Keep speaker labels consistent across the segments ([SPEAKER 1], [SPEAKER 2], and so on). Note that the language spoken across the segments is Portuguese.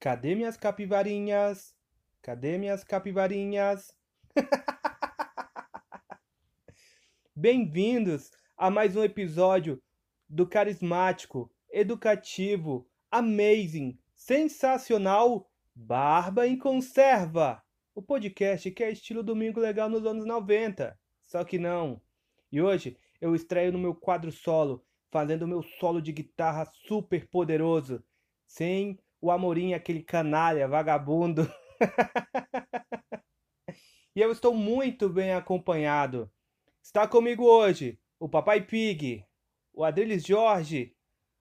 [SPEAKER 1] Cadê minhas capivarinhas? Cadê minhas capivarinhas? Bem-vindos a mais um episódio do carismático, educativo, amazing, sensacional Barba em Conserva, o podcast que é estilo Domingo Legal nos anos 90. Só que não. E hoje eu estreio no meu quadro solo, fazendo meu solo de guitarra super poderoso, sem o Amorim, aquele canalha, vagabundo. e eu estou muito bem acompanhado. Está comigo hoje o Papai Pig, o Adriles Jorge,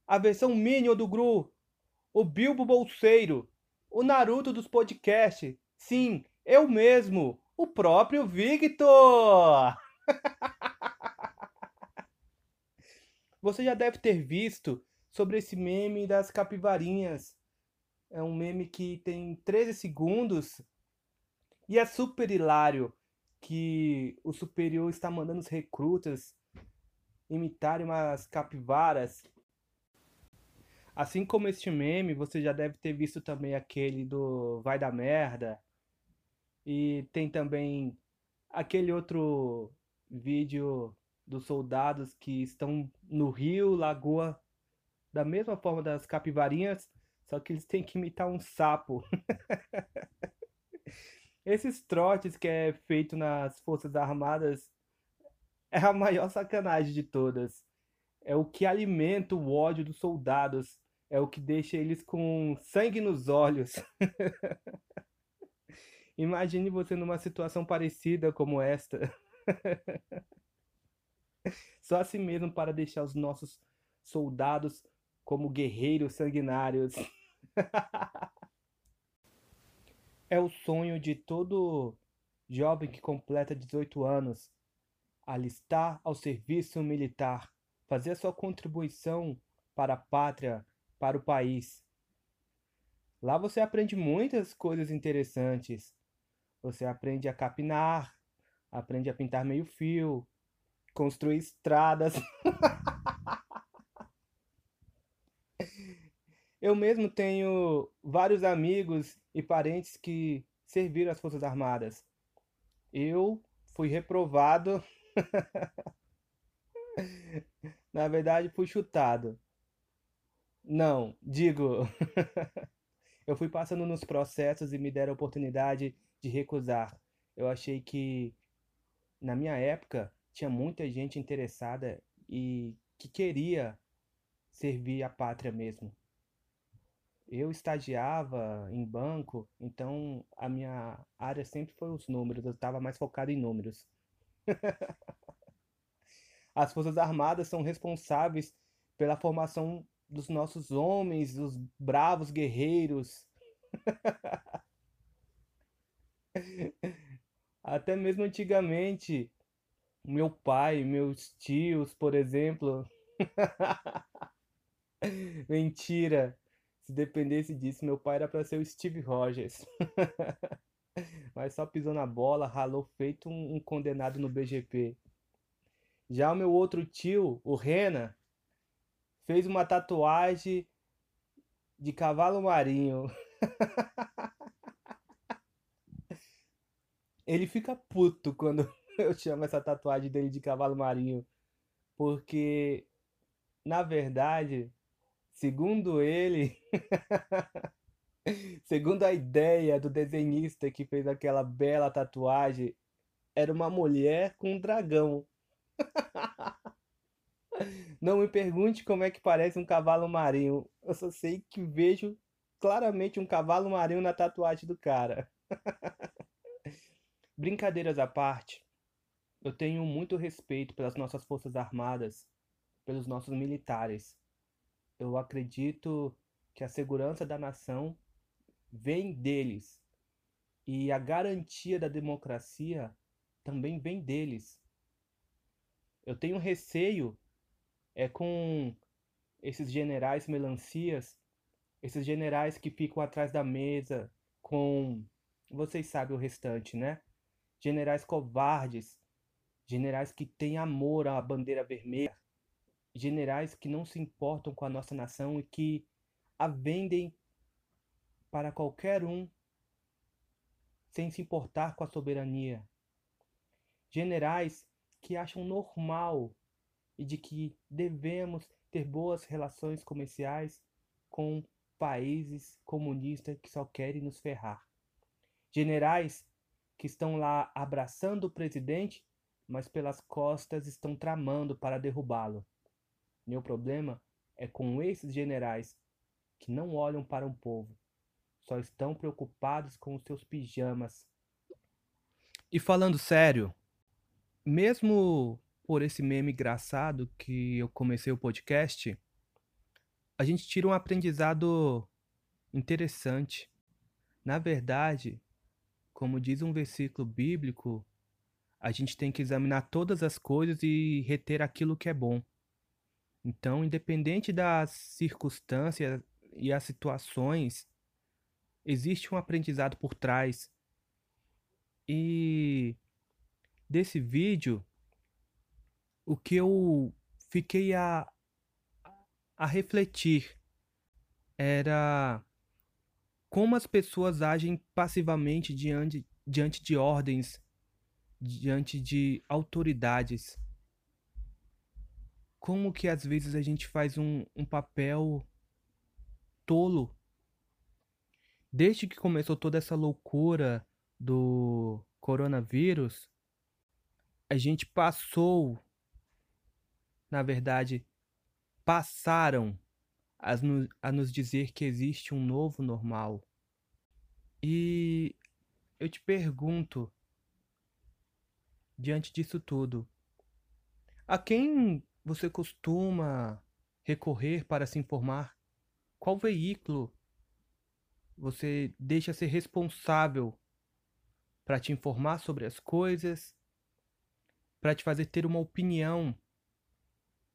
[SPEAKER 1] a versão Minion do Gru, o Bilbo Bolseiro, o Naruto dos podcasts. Sim, eu mesmo, o próprio Victor! Você já deve ter visto sobre esse meme das capivarinhas é um meme que tem 13 segundos e é super hilário que o superior está mandando os recrutas imitarem umas capivaras. Assim como este meme, você já deve ter visto também aquele do Vai da Merda. E tem também aquele outro vídeo dos soldados que estão no rio, lagoa, da mesma forma das capivarinhas, só que eles têm que imitar um sapo. Esses trotes que é feito nas Forças Armadas é a maior sacanagem de todas. É o que alimenta o ódio dos soldados. É o que deixa eles com sangue nos olhos. Imagine você numa situação parecida como esta. Só assim mesmo para deixar os nossos soldados como guerreiros sanguinários. é o sonho de todo jovem que completa 18 anos alistar ao serviço militar, fazer a sua contribuição para a pátria, para o país. Lá você aprende muitas coisas interessantes. Você aprende a capinar, aprende a pintar meio fio, construir estradas. Eu mesmo tenho vários amigos e parentes que serviram as Forças Armadas. Eu fui reprovado. Na verdade, fui chutado. Não, digo. eu fui passando nos processos e me deram a oportunidade de recusar. Eu achei que, na minha época, tinha muita gente interessada e que queria servir a pátria mesmo eu estagiava em banco, então a minha área sempre foi os números, eu estava mais focado em números. As Forças Armadas são responsáveis pela formação dos nossos homens, os bravos guerreiros. Até mesmo antigamente, meu pai, meus tios, por exemplo. Mentira. Se dependesse disso, meu pai era para ser o Steve Rogers. Mas só pisou na bola, ralou feito um, um, condenado no BGP. Já o meu outro tio, o Rena, fez uma tatuagem de cavalo marinho. Ele fica puto quando eu chamo essa tatuagem dele de cavalo marinho. Porque, na verdade, Segundo ele, segundo a ideia do desenhista que fez aquela bela tatuagem, era uma mulher com um dragão. Não me pergunte como é que parece um cavalo marinho. Eu só sei que vejo claramente um cavalo marinho na tatuagem do cara. Brincadeiras à parte, eu tenho muito respeito pelas nossas forças armadas, pelos nossos militares. Eu acredito que a segurança da nação vem deles e a garantia da democracia também vem deles. Eu tenho receio é com esses generais melancias, esses generais que ficam atrás da mesa com. Vocês sabem o restante, né? Generais covardes, generais que têm amor à bandeira vermelha, generais que não se importam com a nossa nação e que a vendem para qualquer um sem se importar com a soberania. Generais que acham normal e de que devemos ter boas relações comerciais com países comunistas que só querem nos ferrar. Generais que estão lá abraçando o presidente, mas pelas costas estão tramando para derrubá-lo. Meu problema é com esses generais que não olham para um povo, só estão preocupados com os seus pijamas. E falando sério, mesmo por esse meme engraçado que eu comecei o podcast, a gente tira um aprendizado interessante. Na verdade, como diz um versículo bíblico, a gente tem que examinar todas as coisas e reter aquilo que é bom. Então, independente das circunstâncias e as situações, existe um aprendizado por trás. E desse vídeo, o que eu fiquei a, a refletir era como as pessoas agem passivamente diante, diante de ordens, diante de autoridades. Como que às vezes a gente faz um, um papel tolo. Desde que começou toda essa loucura do coronavírus, a gente passou na verdade, passaram a, no, a nos dizer que existe um novo normal. E eu te pergunto, diante disso tudo, a quem você costuma recorrer para se informar? Qual veículo você deixa ser responsável para te informar sobre as coisas, para te fazer ter uma opinião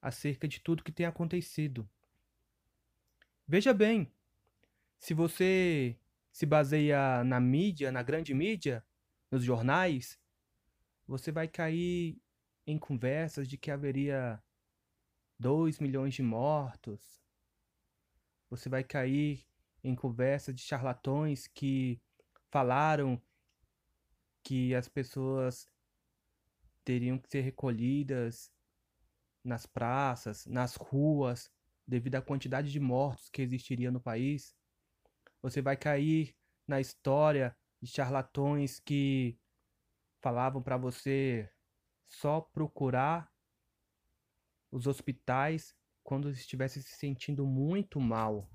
[SPEAKER 1] acerca de tudo que tem acontecido. Veja bem, se você se baseia na mídia, na grande mídia, nos jornais, você vai cair em conversas de que haveria 2 milhões de mortos. Você vai cair em conversas de charlatões que falaram que as pessoas teriam que ser recolhidas nas praças, nas ruas, devido à quantidade de mortos que existiria no país. Você vai cair na história de charlatões que falavam para você só procurar os hospitais quando estivesse se sentindo muito mal.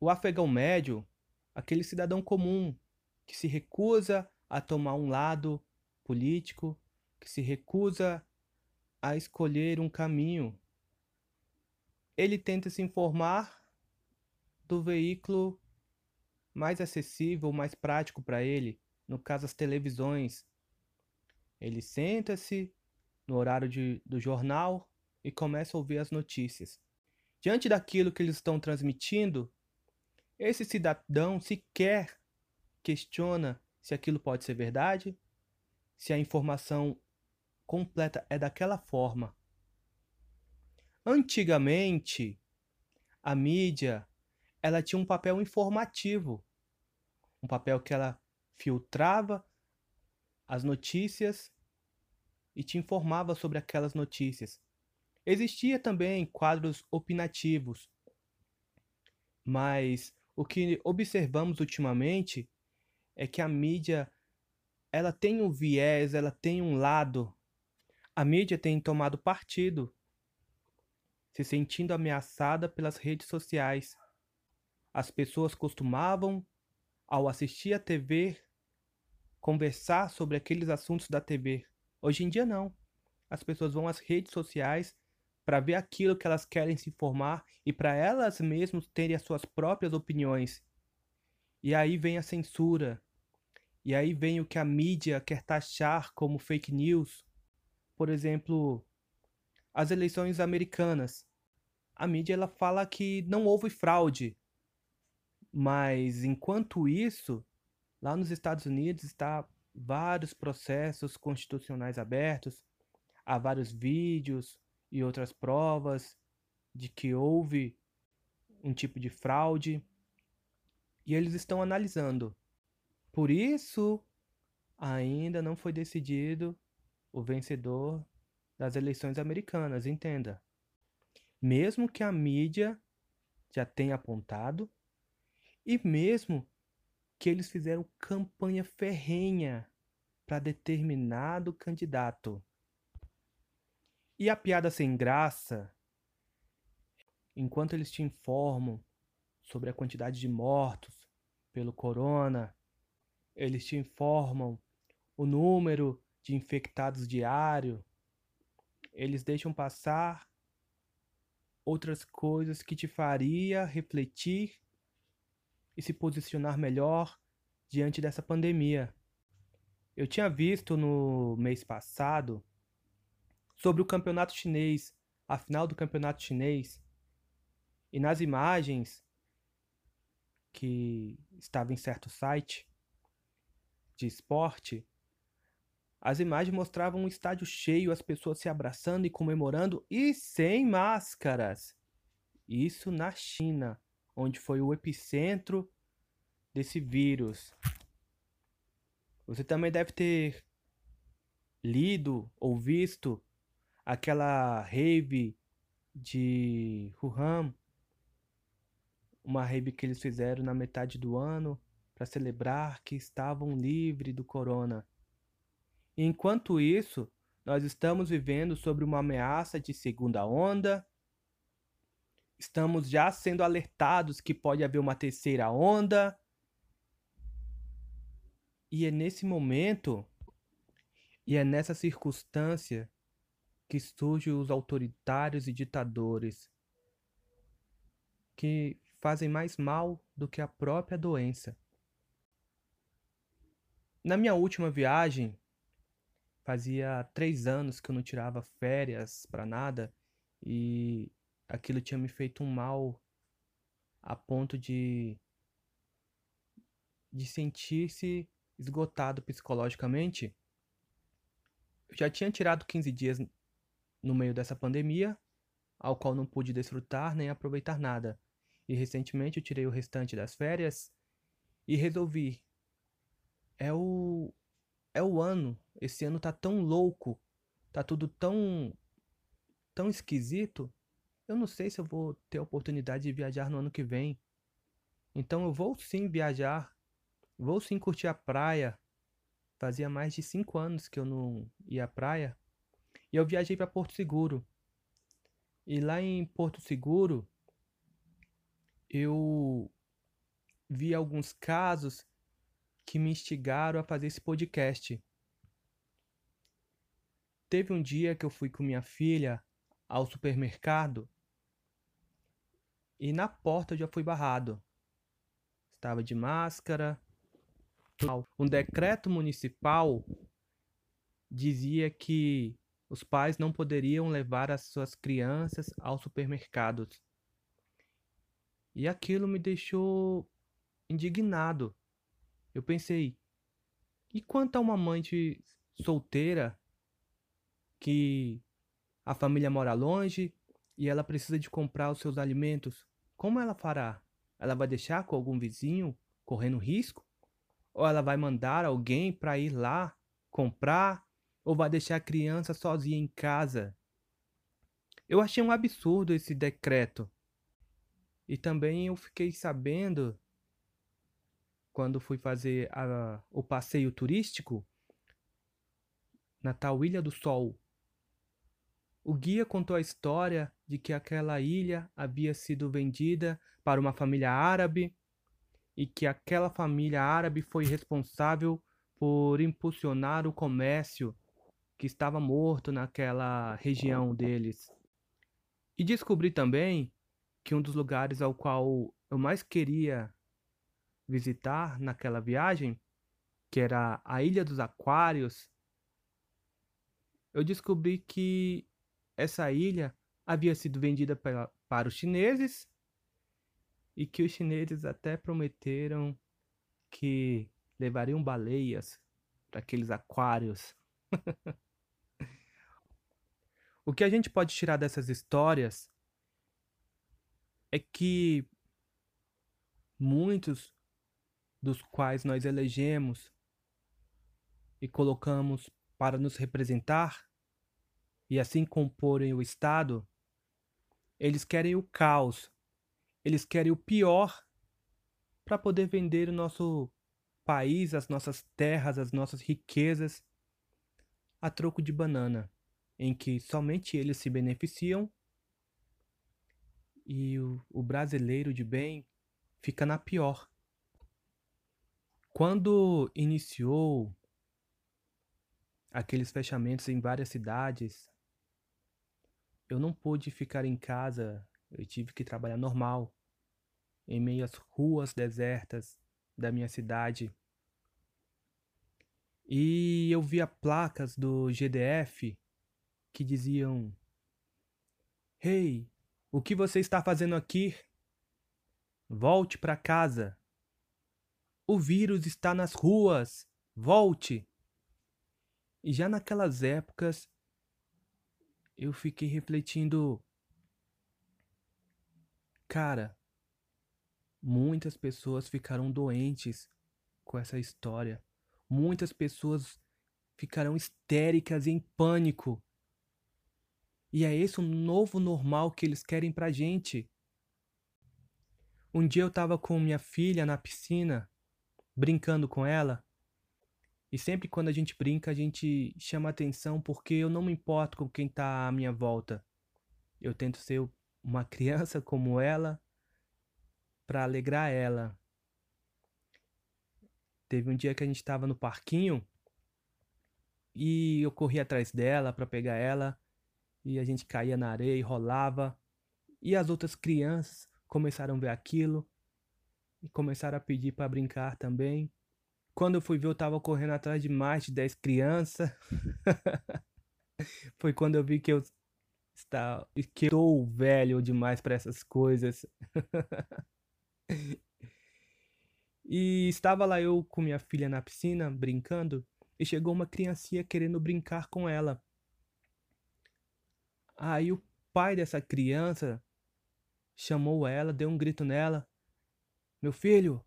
[SPEAKER 1] O afegão médio, aquele cidadão comum que se recusa a tomar um lado político, que se recusa a escolher um caminho. Ele tenta se informar do veículo mais acessível, mais prático para ele, no caso as televisões. Ele senta-se no horário de, do jornal e começa a ouvir as notícias. Diante daquilo que eles estão transmitindo, esse cidadão sequer questiona se aquilo pode ser verdade, se a informação completa é daquela forma. Antigamente, a mídia ela tinha um papel informativo, um papel que ela filtrava as notícias e te informava sobre aquelas notícias. Existia também quadros opinativos, mas o que observamos ultimamente é que a mídia ela tem um viés, ela tem um lado a mídia tem tomado partido, se sentindo ameaçada pelas redes sociais. As pessoas costumavam, ao assistir a TV, conversar sobre aqueles assuntos da TV. Hoje em dia, não. As pessoas vão às redes sociais para ver aquilo que elas querem se informar e para elas mesmas terem as suas próprias opiniões. E aí vem a censura. E aí vem o que a mídia quer taxar como fake news, por exemplo, as eleições americanas. a mídia ela fala que não houve fraude. Mas enquanto isso, lá nos Estados Unidos está vários processos constitucionais abertos, há vários vídeos e outras provas de que houve um tipo de fraude e eles estão analisando. Por isso, ainda não foi decidido o vencedor das eleições americanas, entenda. Mesmo que a mídia já tenha apontado, e mesmo que eles fizeram campanha ferrenha para determinado candidato. E a piada sem graça, enquanto eles te informam sobre a quantidade de mortos pelo corona, eles te informam o número de infectados diário, eles deixam passar outras coisas que te faria refletir e se posicionar melhor diante dessa pandemia. Eu tinha visto no mês passado sobre o campeonato chinês, a final do campeonato chinês, e nas imagens que estava em certo site de esporte, as imagens mostravam um estádio cheio, as pessoas se abraçando e comemorando e sem máscaras. Isso na China, onde foi o epicentro desse vírus. Você também deve ter lido ou visto aquela rave de Wuhan uma rave que eles fizeram na metade do ano para celebrar que estavam livres do corona. Enquanto isso, nós estamos vivendo sobre uma ameaça de segunda onda. Estamos já sendo alertados que pode haver uma terceira onda. E é nesse momento, e é nessa circunstância, que surgem os autoritários e ditadores que fazem mais mal do que a própria doença. Na minha última viagem, fazia três anos que eu não tirava férias para nada e aquilo tinha me feito um mal a ponto de de sentir-se esgotado psicologicamente. Eu já tinha tirado 15 dias no meio dessa pandemia, ao qual não pude desfrutar nem aproveitar nada. E recentemente eu tirei o restante das férias e resolvi. É o é o ano. Esse ano tá tão louco, tá tudo tão tão esquisito. Eu não sei se eu vou ter a oportunidade de viajar no ano que vem. Então eu vou sim viajar. Vou sim curtir a praia. Fazia mais de cinco anos que eu não ia à praia. E eu viajei para Porto Seguro. E lá em Porto Seguro eu vi alguns casos que me instigaram a fazer esse podcast. Teve um dia que eu fui com minha filha ao supermercado e na porta eu já fui barrado. Estava de máscara. Um decreto municipal dizia que os pais não poderiam levar as suas crianças aos supermercados. E aquilo me deixou indignado. Eu pensei, e quanto a uma mãe solteira que a família mora longe e ela precisa de comprar os seus alimentos? Como ela fará? Ela vai deixar com algum vizinho correndo risco? Ou ela vai mandar alguém para ir lá comprar? Ou vai deixar a criança sozinha em casa? Eu achei um absurdo esse decreto. E também eu fiquei sabendo, quando fui fazer a, o passeio turístico, na tal Ilha do Sol. O guia contou a história de que aquela ilha havia sido vendida para uma família árabe e que aquela família árabe foi responsável por impulsionar o comércio que estava morto naquela região deles. E descobri também que um dos lugares ao qual eu mais queria visitar naquela viagem, que era a Ilha dos Aquários, eu descobri que essa ilha havia sido vendida para, para os chineses e que os chineses até prometeram que levariam baleias para aqueles aquários. o que a gente pode tirar dessas histórias é que muitos dos quais nós elegemos e colocamos para nos representar e assim comporem o Estado, eles querem o caos, eles querem o pior para poder vender o nosso país, as nossas terras, as nossas riquezas a troco de banana, em que somente eles se beneficiam e o, o brasileiro de bem fica na pior. Quando iniciou aqueles fechamentos em várias cidades, eu não pude ficar em casa, eu tive que trabalhar normal, em meio às ruas desertas da minha cidade. E eu via placas do GDF que diziam: Hey, o que você está fazendo aqui? Volte para casa. O vírus está nas ruas. Volte. E já naquelas épocas eu fiquei refletindo. Cara, muitas pessoas ficaram doentes com essa história. Muitas pessoas ficarão histéricas e em pânico. E é esse o novo normal que eles querem pra gente. Um dia eu tava com minha filha na piscina, brincando com ela. E sempre quando a gente brinca, a gente chama atenção porque eu não me importo com quem tá à minha volta. Eu tento ser uma criança como ela para alegrar ela. Teve um dia que a gente estava no parquinho e eu corri atrás dela para pegar ela e a gente caía na areia e rolava. E as outras crianças começaram a ver aquilo e começaram a pedir para brincar também. Quando eu fui ver, eu tava correndo atrás de mais de 10 crianças. Foi quando eu vi que eu está que eu velho demais para essas coisas. e estava lá eu com minha filha na piscina brincando e chegou uma criancinha querendo brincar com ela. Aí o pai dessa criança chamou ela, deu um grito nela: Meu filho,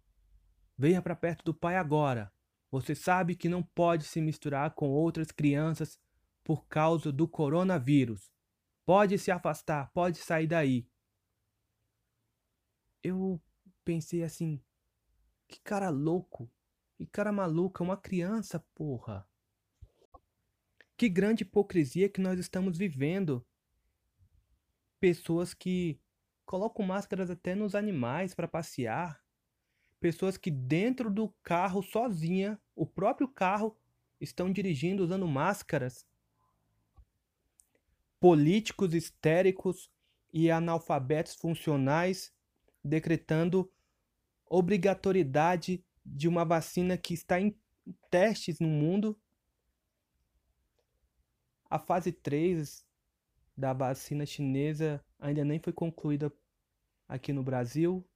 [SPEAKER 1] venha para perto do pai agora. Você sabe que não pode se misturar com outras crianças por causa do coronavírus. Pode se afastar, pode sair daí. Eu pensei assim: que cara louco, que cara maluco, é uma criança, porra. Que grande hipocrisia que nós estamos vivendo pessoas que colocam máscaras até nos animais para passear, pessoas que dentro do carro sozinha, o próprio carro, estão dirigindo usando máscaras, políticos histéricos e analfabetos funcionais decretando obrigatoriedade de uma vacina que está em testes no mundo. A fase 3 da vacina chinesa ainda nem foi concluída aqui no Brasil.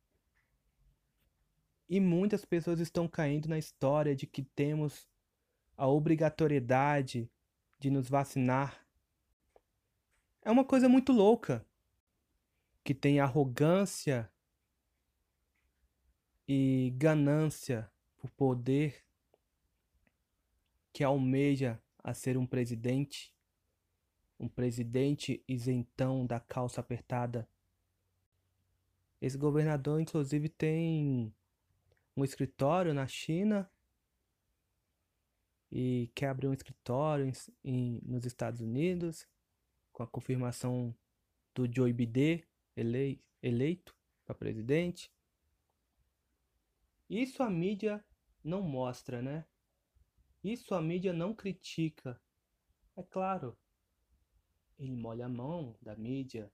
[SPEAKER 1] E muitas pessoas estão caindo na história de que temos a obrigatoriedade de nos vacinar. É uma coisa muito louca. Que tem arrogância e ganância por poder, que almeja a ser um presidente um presidente isentão da calça apertada. Esse governador, inclusive, tem um escritório na China e quer abrir um escritório em, em, nos Estados Unidos com a confirmação do Joe Biden elei, eleito para presidente. Isso a mídia não mostra, né? Isso a mídia não critica. É claro, ele molha a mão da mídia,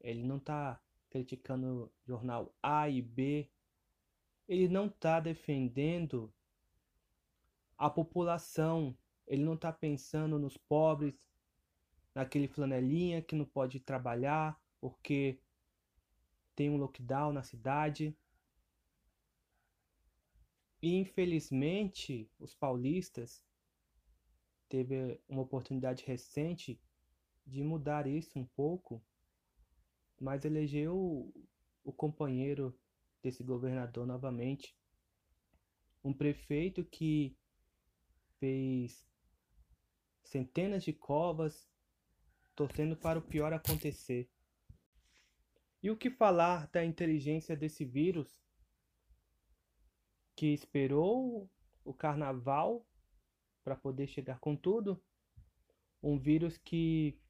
[SPEAKER 1] ele não está criticando jornal A e B, ele não está defendendo a população, ele não está pensando nos pobres, naquele flanelinha que não pode trabalhar porque tem um lockdown na cidade. E infelizmente, os paulistas teve uma oportunidade recente de mudar isso um pouco, mas elegeu o companheiro desse governador novamente, um prefeito que fez centenas de covas torcendo para o pior acontecer. E o que falar da inteligência desse vírus que esperou o carnaval para poder chegar com tudo? Um vírus que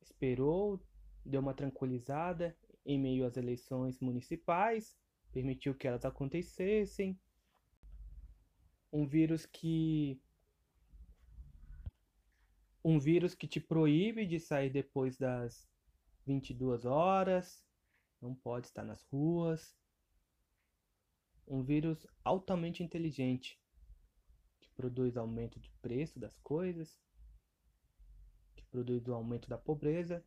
[SPEAKER 1] esperou, deu uma tranquilizada em meio às eleições municipais, permitiu que elas acontecessem. Um vírus que um vírus que te proíbe de sair depois das 22 horas, não pode estar nas ruas. Um vírus altamente inteligente que produz aumento de preço das coisas, que produz o aumento da pobreza.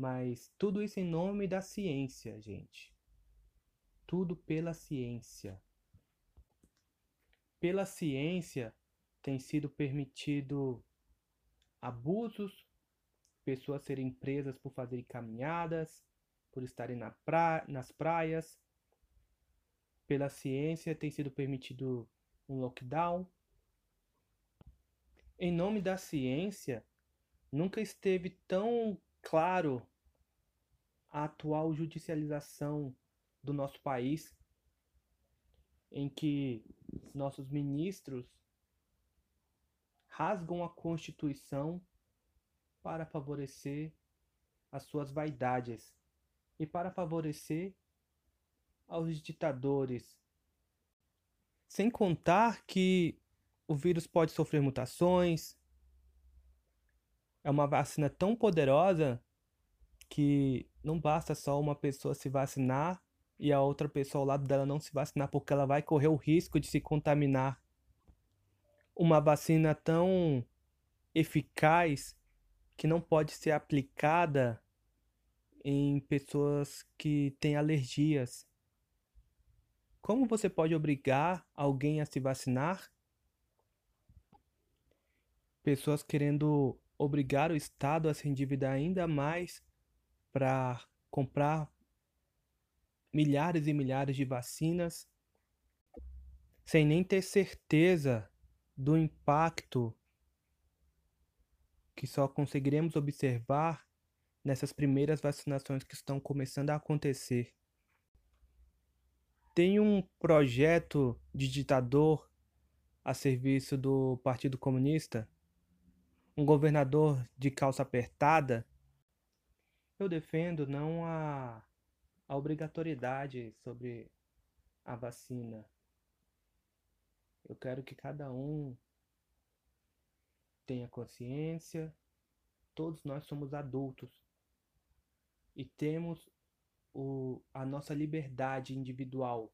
[SPEAKER 1] Mas tudo isso em nome da ciência, gente. Tudo pela ciência. Pela ciência, tem sido permitido abusos, pessoas serem presas por fazerem caminhadas, por estarem na pra... nas praias. Pela ciência tem sido permitido um lockdown. Em nome da ciência, nunca esteve tão claro a atual judicialização do nosso país, em que nossos ministros rasgam a Constituição para favorecer as suas vaidades e para favorecer aos ditadores. Sem contar que o vírus pode sofrer mutações. É uma vacina tão poderosa que não basta só uma pessoa se vacinar e a outra pessoa ao lado dela não se vacinar, porque ela vai correr o risco de se contaminar uma vacina tão eficaz que não pode ser aplicada em pessoas que têm alergias. Como você pode obrigar alguém a se vacinar? Pessoas querendo obrigar o Estado a se endividar ainda mais para comprar milhares e milhares de vacinas sem nem ter certeza do impacto que só conseguiremos observar nessas primeiras vacinações que estão começando a acontecer. Tem um projeto de ditador a serviço do Partido Comunista, um governador de calça apertada. Eu defendo não a, a obrigatoriedade sobre a vacina, eu quero que cada um tenha consciência. Todos nós somos adultos e temos o, a nossa liberdade individual,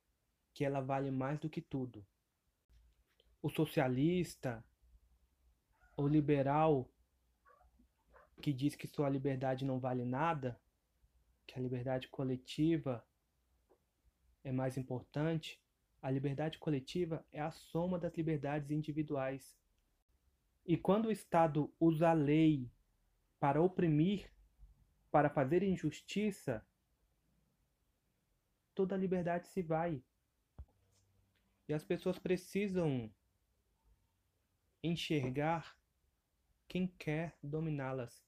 [SPEAKER 1] que ela vale mais do que tudo. O socialista, o liberal, que diz que sua liberdade não vale nada, que a liberdade coletiva é mais importante, a liberdade coletiva é a soma das liberdades individuais. E quando o Estado usa a lei para oprimir, para fazer injustiça, toda a liberdade se vai. E as pessoas precisam enxergar quem quer dominá-las.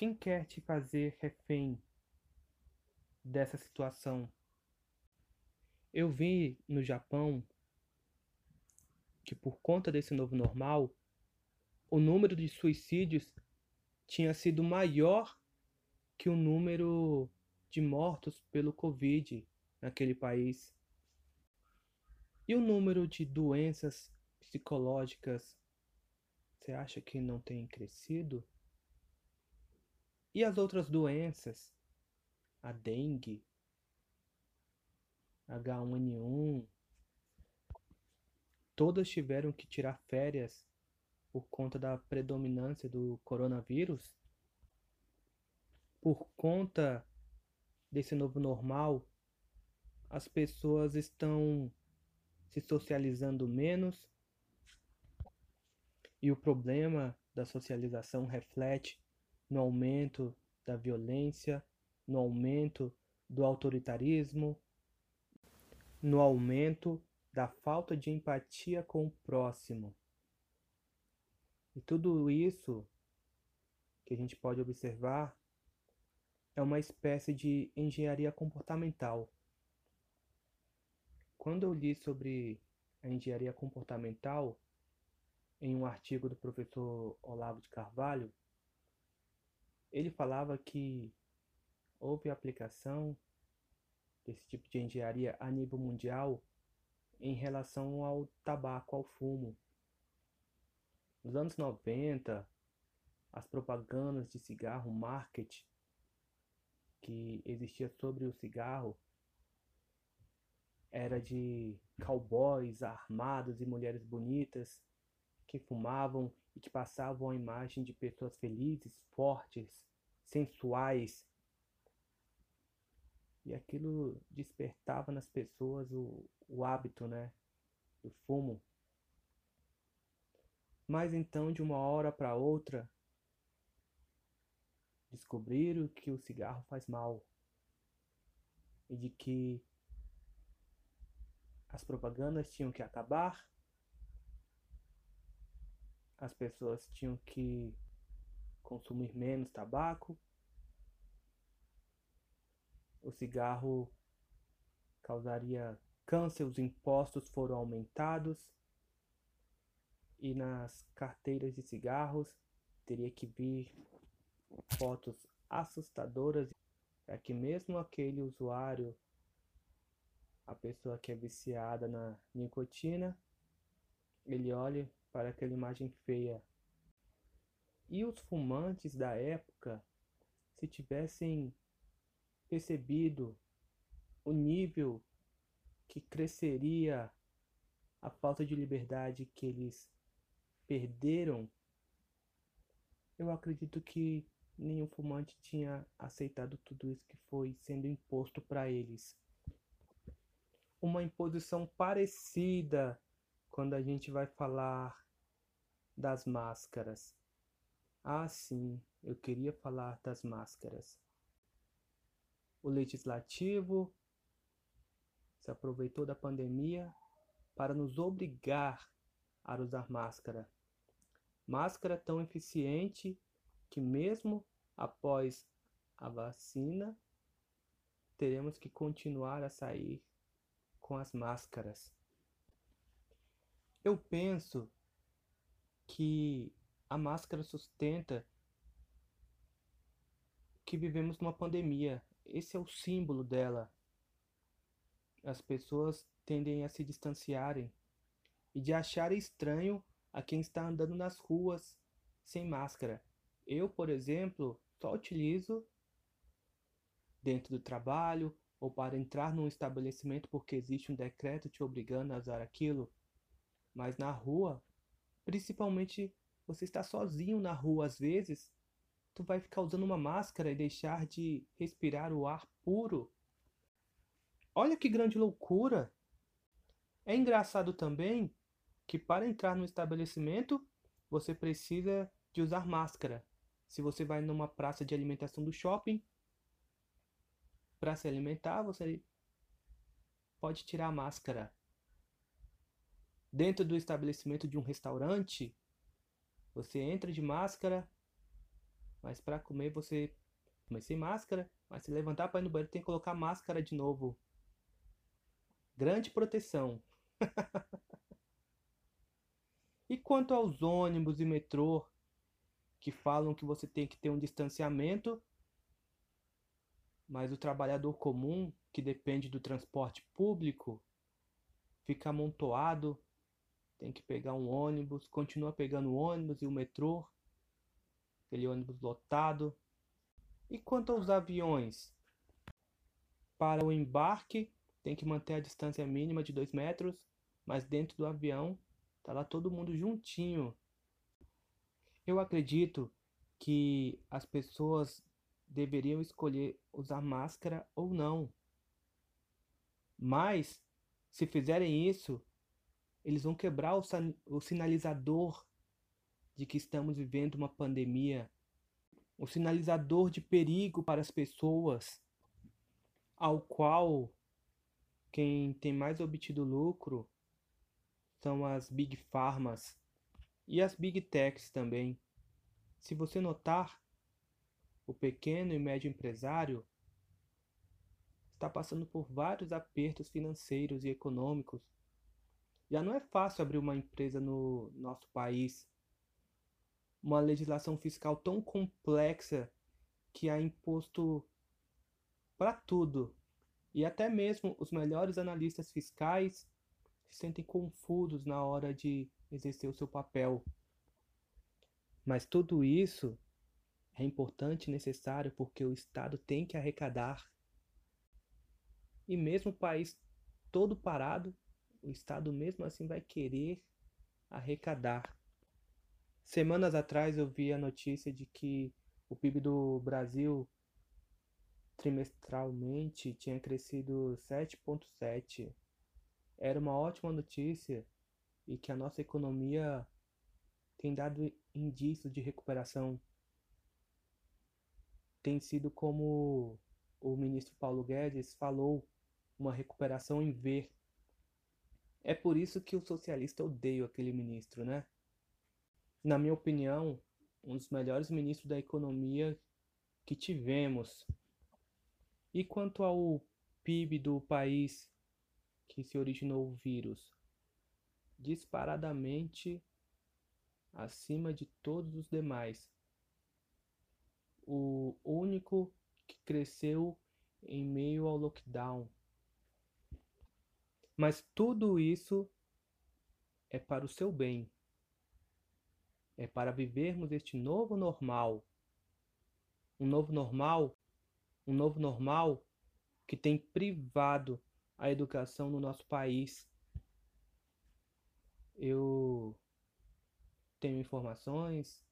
[SPEAKER 1] Quem quer te fazer refém dessa situação? Eu vi no Japão que por conta desse novo normal, o número de suicídios tinha sido maior que o número de mortos pelo Covid naquele país. E o número de doenças psicológicas, você acha que não tem crescido? E as outras doenças? A dengue, H1N1, todas tiveram que tirar férias por conta da predominância do coronavírus, por conta desse novo normal, as pessoas estão se socializando menos? E o problema da socialização reflete no aumento da violência, no aumento do autoritarismo, no aumento da falta de empatia com o próximo. E tudo isso que a gente pode observar é uma espécie de engenharia comportamental. Quando eu li sobre a engenharia comportamental em um artigo do professor Olavo de Carvalho, ele falava que houve aplicação desse tipo de engenharia a nível mundial em relação ao tabaco, ao fumo. Nos anos 90, as propagandas de cigarro, marketing que existia sobre o cigarro era de cowboys armados e mulheres bonitas que fumavam que passavam a imagem de pessoas felizes, fortes, sensuais. E aquilo despertava nas pessoas o, o hábito, né, do fumo. Mas então, de uma hora para outra, descobriram que o cigarro faz mal e de que as propagandas tinham que acabar, as pessoas tinham que consumir menos tabaco, o cigarro causaria câncer, os impostos foram aumentados. E nas carteiras de cigarros teria que vir fotos assustadoras. Para que mesmo aquele usuário, a pessoa que é viciada na nicotina, ele olhe para aquela imagem feia. E os fumantes da época, se tivessem percebido o nível que cresceria a falta de liberdade que eles perderam, eu acredito que nenhum fumante tinha aceitado tudo isso que foi sendo imposto para eles. Uma imposição parecida quando a gente vai falar das máscaras. Ah, sim, eu queria falar das máscaras. O legislativo se aproveitou da pandemia para nos obrigar a usar máscara. Máscara tão eficiente que, mesmo após a vacina, teremos que continuar a sair com as máscaras. Eu penso que a máscara sustenta que vivemos numa pandemia. Esse é o símbolo dela. As pessoas tendem a se distanciarem e de acharem estranho a quem está andando nas ruas sem máscara. Eu, por exemplo, só utilizo dentro do trabalho ou para entrar num estabelecimento porque existe um decreto te obrigando a usar aquilo. Mas na rua, principalmente você está sozinho na rua às vezes, tu vai ficar usando uma máscara e deixar de respirar o ar puro. Olha que grande loucura! É engraçado também que para entrar no estabelecimento você precisa de usar máscara. Se você vai numa praça de alimentação do shopping, para se alimentar, você pode tirar a máscara. Dentro do estabelecimento de um restaurante, você entra de máscara, mas para comer você comer sem máscara, mas se levantar para ir no banheiro tem que colocar máscara de novo. Grande proteção. e quanto aos ônibus e metrô que falam que você tem que ter um distanciamento, mas o trabalhador comum, que depende do transporte público, fica amontoado, tem que pegar um ônibus, continua pegando o ônibus e o metrô, aquele ônibus lotado. E quanto aos aviões? Para o embarque, tem que manter a distância mínima de 2 metros, mas dentro do avião, tá lá todo mundo juntinho, eu acredito que as pessoas deveriam escolher usar máscara ou não. Mas, se fizerem isso, eles vão quebrar o, o sinalizador de que estamos vivendo uma pandemia, o sinalizador de perigo para as pessoas, ao qual quem tem mais obtido lucro são as big pharmas e as big techs também. Se você notar, o pequeno e médio empresário está passando por vários apertos financeiros e econômicos. Já não é fácil abrir uma empresa no nosso país. Uma legislação fiscal tão complexa que há imposto para tudo. E até mesmo os melhores analistas fiscais se sentem confusos na hora de exercer o seu papel. Mas tudo isso é importante e necessário porque o Estado tem que arrecadar. E mesmo o país todo parado, o Estado mesmo assim vai querer arrecadar. Semanas atrás eu vi a notícia de que o PIB do Brasil trimestralmente tinha crescido 7,7. Era uma ótima notícia e que a nossa economia tem dado indícios de recuperação tem sido como o ministro Paulo Guedes falou, uma recuperação em ver. É por isso que o socialista odeia aquele ministro, né? Na minha opinião, um dos melhores ministros da economia que tivemos. E quanto ao PIB do país que se originou o vírus? Disparadamente acima de todos os demais o único que cresceu em meio ao lockdown. Mas tudo isso é para o seu bem. É para vivermos este novo normal. Um novo normal, um novo normal que tem privado a educação no nosso país. Eu tenho informações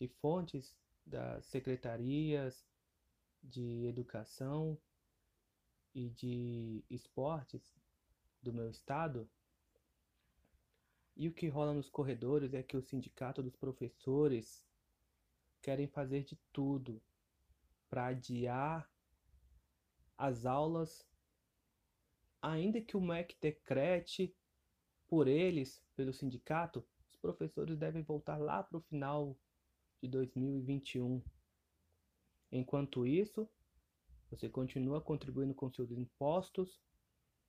[SPEAKER 1] e fontes das secretarias de educação e de esportes do meu estado. E o que rola nos corredores é que o sindicato dos professores querem fazer de tudo para adiar as aulas, ainda que o MEC decrete por eles, pelo sindicato, os professores devem voltar lá para o final de 2021. Enquanto isso, você continua contribuindo com seus impostos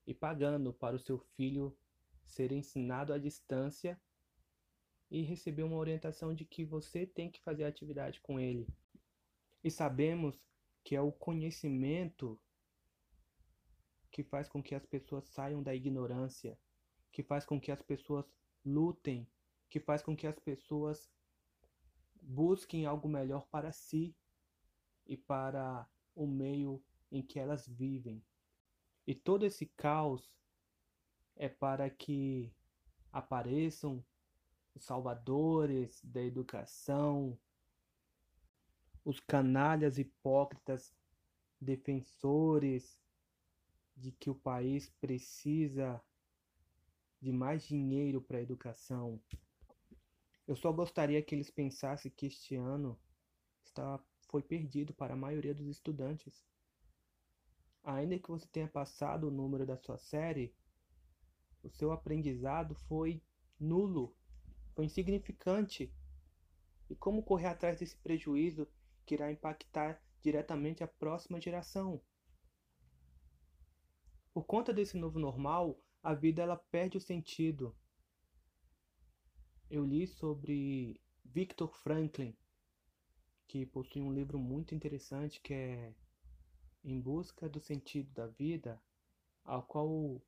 [SPEAKER 1] e pagando para o seu filho ser ensinado à distância e receber uma orientação de que você tem que fazer atividade com ele. E sabemos que é o conhecimento que faz com que as pessoas saiam da ignorância, que faz com que as pessoas lutem, que faz com que as pessoas busquem algo melhor para si e para o meio em que elas vivem. E todo esse caos é para que apareçam os salvadores da educação, os canalhas hipócritas defensores de que o país precisa de mais dinheiro para a educação. Eu só gostaria que eles pensassem que este ano está, foi perdido para a maioria dos estudantes. Ainda que você tenha passado o número da sua série, o seu aprendizado foi nulo, foi insignificante. E como correr atrás desse prejuízo que irá impactar diretamente a próxima geração? Por conta desse novo normal, a vida ela perde o sentido eu li sobre Viktor Franklin, que possui um livro muito interessante que é Em Busca do Sentido da Vida, ao qual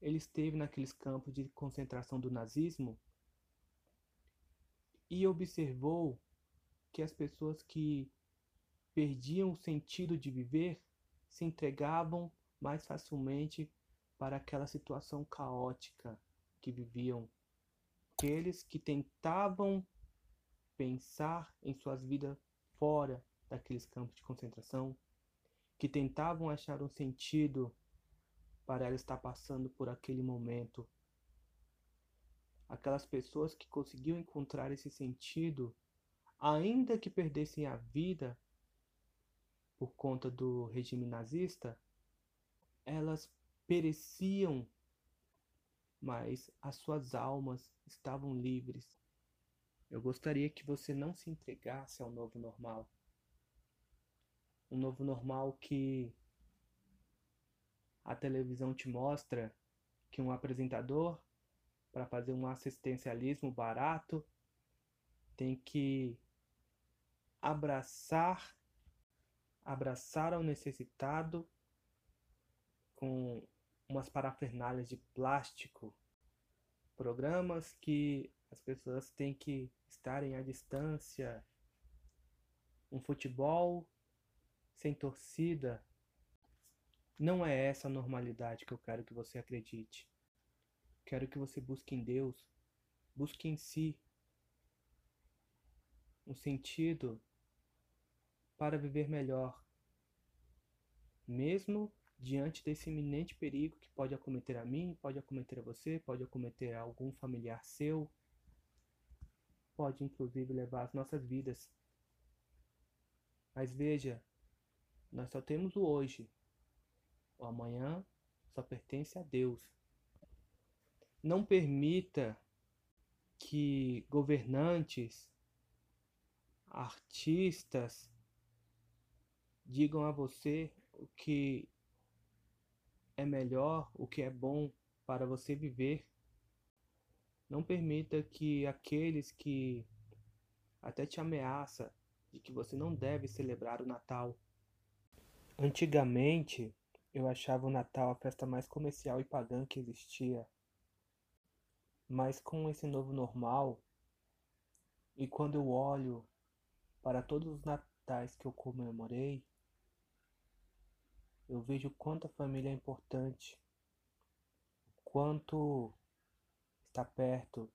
[SPEAKER 1] ele esteve naqueles campos de concentração do nazismo e observou que as pessoas que perdiam o sentido de viver se entregavam mais facilmente para aquela situação caótica que viviam. Aqueles que tentavam pensar em suas vidas fora daqueles campos de concentração, que tentavam achar um sentido para ela estar passando por aquele momento. Aquelas pessoas que conseguiam encontrar esse sentido, ainda que perdessem a vida por conta do regime nazista, elas pereciam, mas as suas almas estavam livres. Eu gostaria que você não se entregasse ao novo normal. Um novo normal que a televisão te mostra que um apresentador, para fazer um assistencialismo barato, tem que abraçar abraçar ao necessitado com umas parafernálias de plástico, programas que as pessoas têm que estarem à distância, um futebol sem torcida. Não é essa a normalidade que eu quero que você acredite. Quero que você busque em Deus, busque em si um sentido para viver melhor, mesmo diante desse iminente perigo que pode acometer a mim, pode acometer a você, pode acometer a algum familiar seu, pode inclusive levar as nossas vidas. Mas veja, nós só temos o hoje. O amanhã só pertence a Deus. Não permita que governantes, artistas digam a você o que é melhor, o que é bom para você viver. Não permita que aqueles que até te ameaça de que você não deve celebrar o Natal. Antigamente, eu achava o Natal a festa mais comercial e pagã que existia. Mas com esse novo normal, e quando eu olho para todos os natais que eu comemorei, eu vejo quanto a família é importante, quanto está perto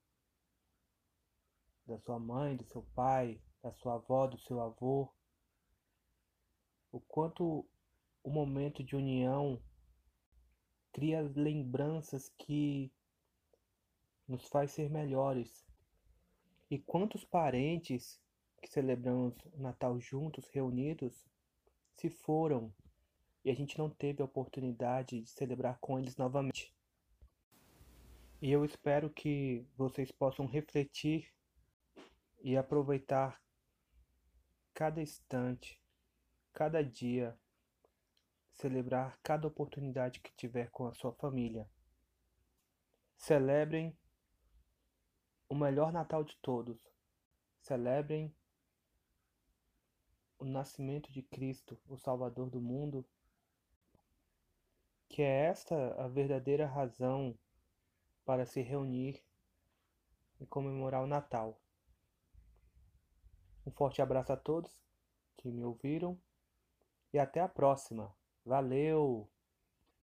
[SPEAKER 1] da sua mãe, do seu pai, da sua avó, do seu avô, o quanto o momento de união cria lembranças que nos faz ser melhores. E quantos parentes que celebramos o Natal juntos, reunidos, se foram e a gente não teve a oportunidade de celebrar com eles novamente. E eu espero que vocês possam refletir e aproveitar cada instante, cada dia, celebrar cada oportunidade que tiver com a sua família. Celebrem o melhor Natal de todos. Celebrem o nascimento de Cristo, o Salvador do mundo que é esta a verdadeira razão para se reunir e comemorar o Natal. Um forte abraço a todos que me ouviram e até a próxima. Valeu!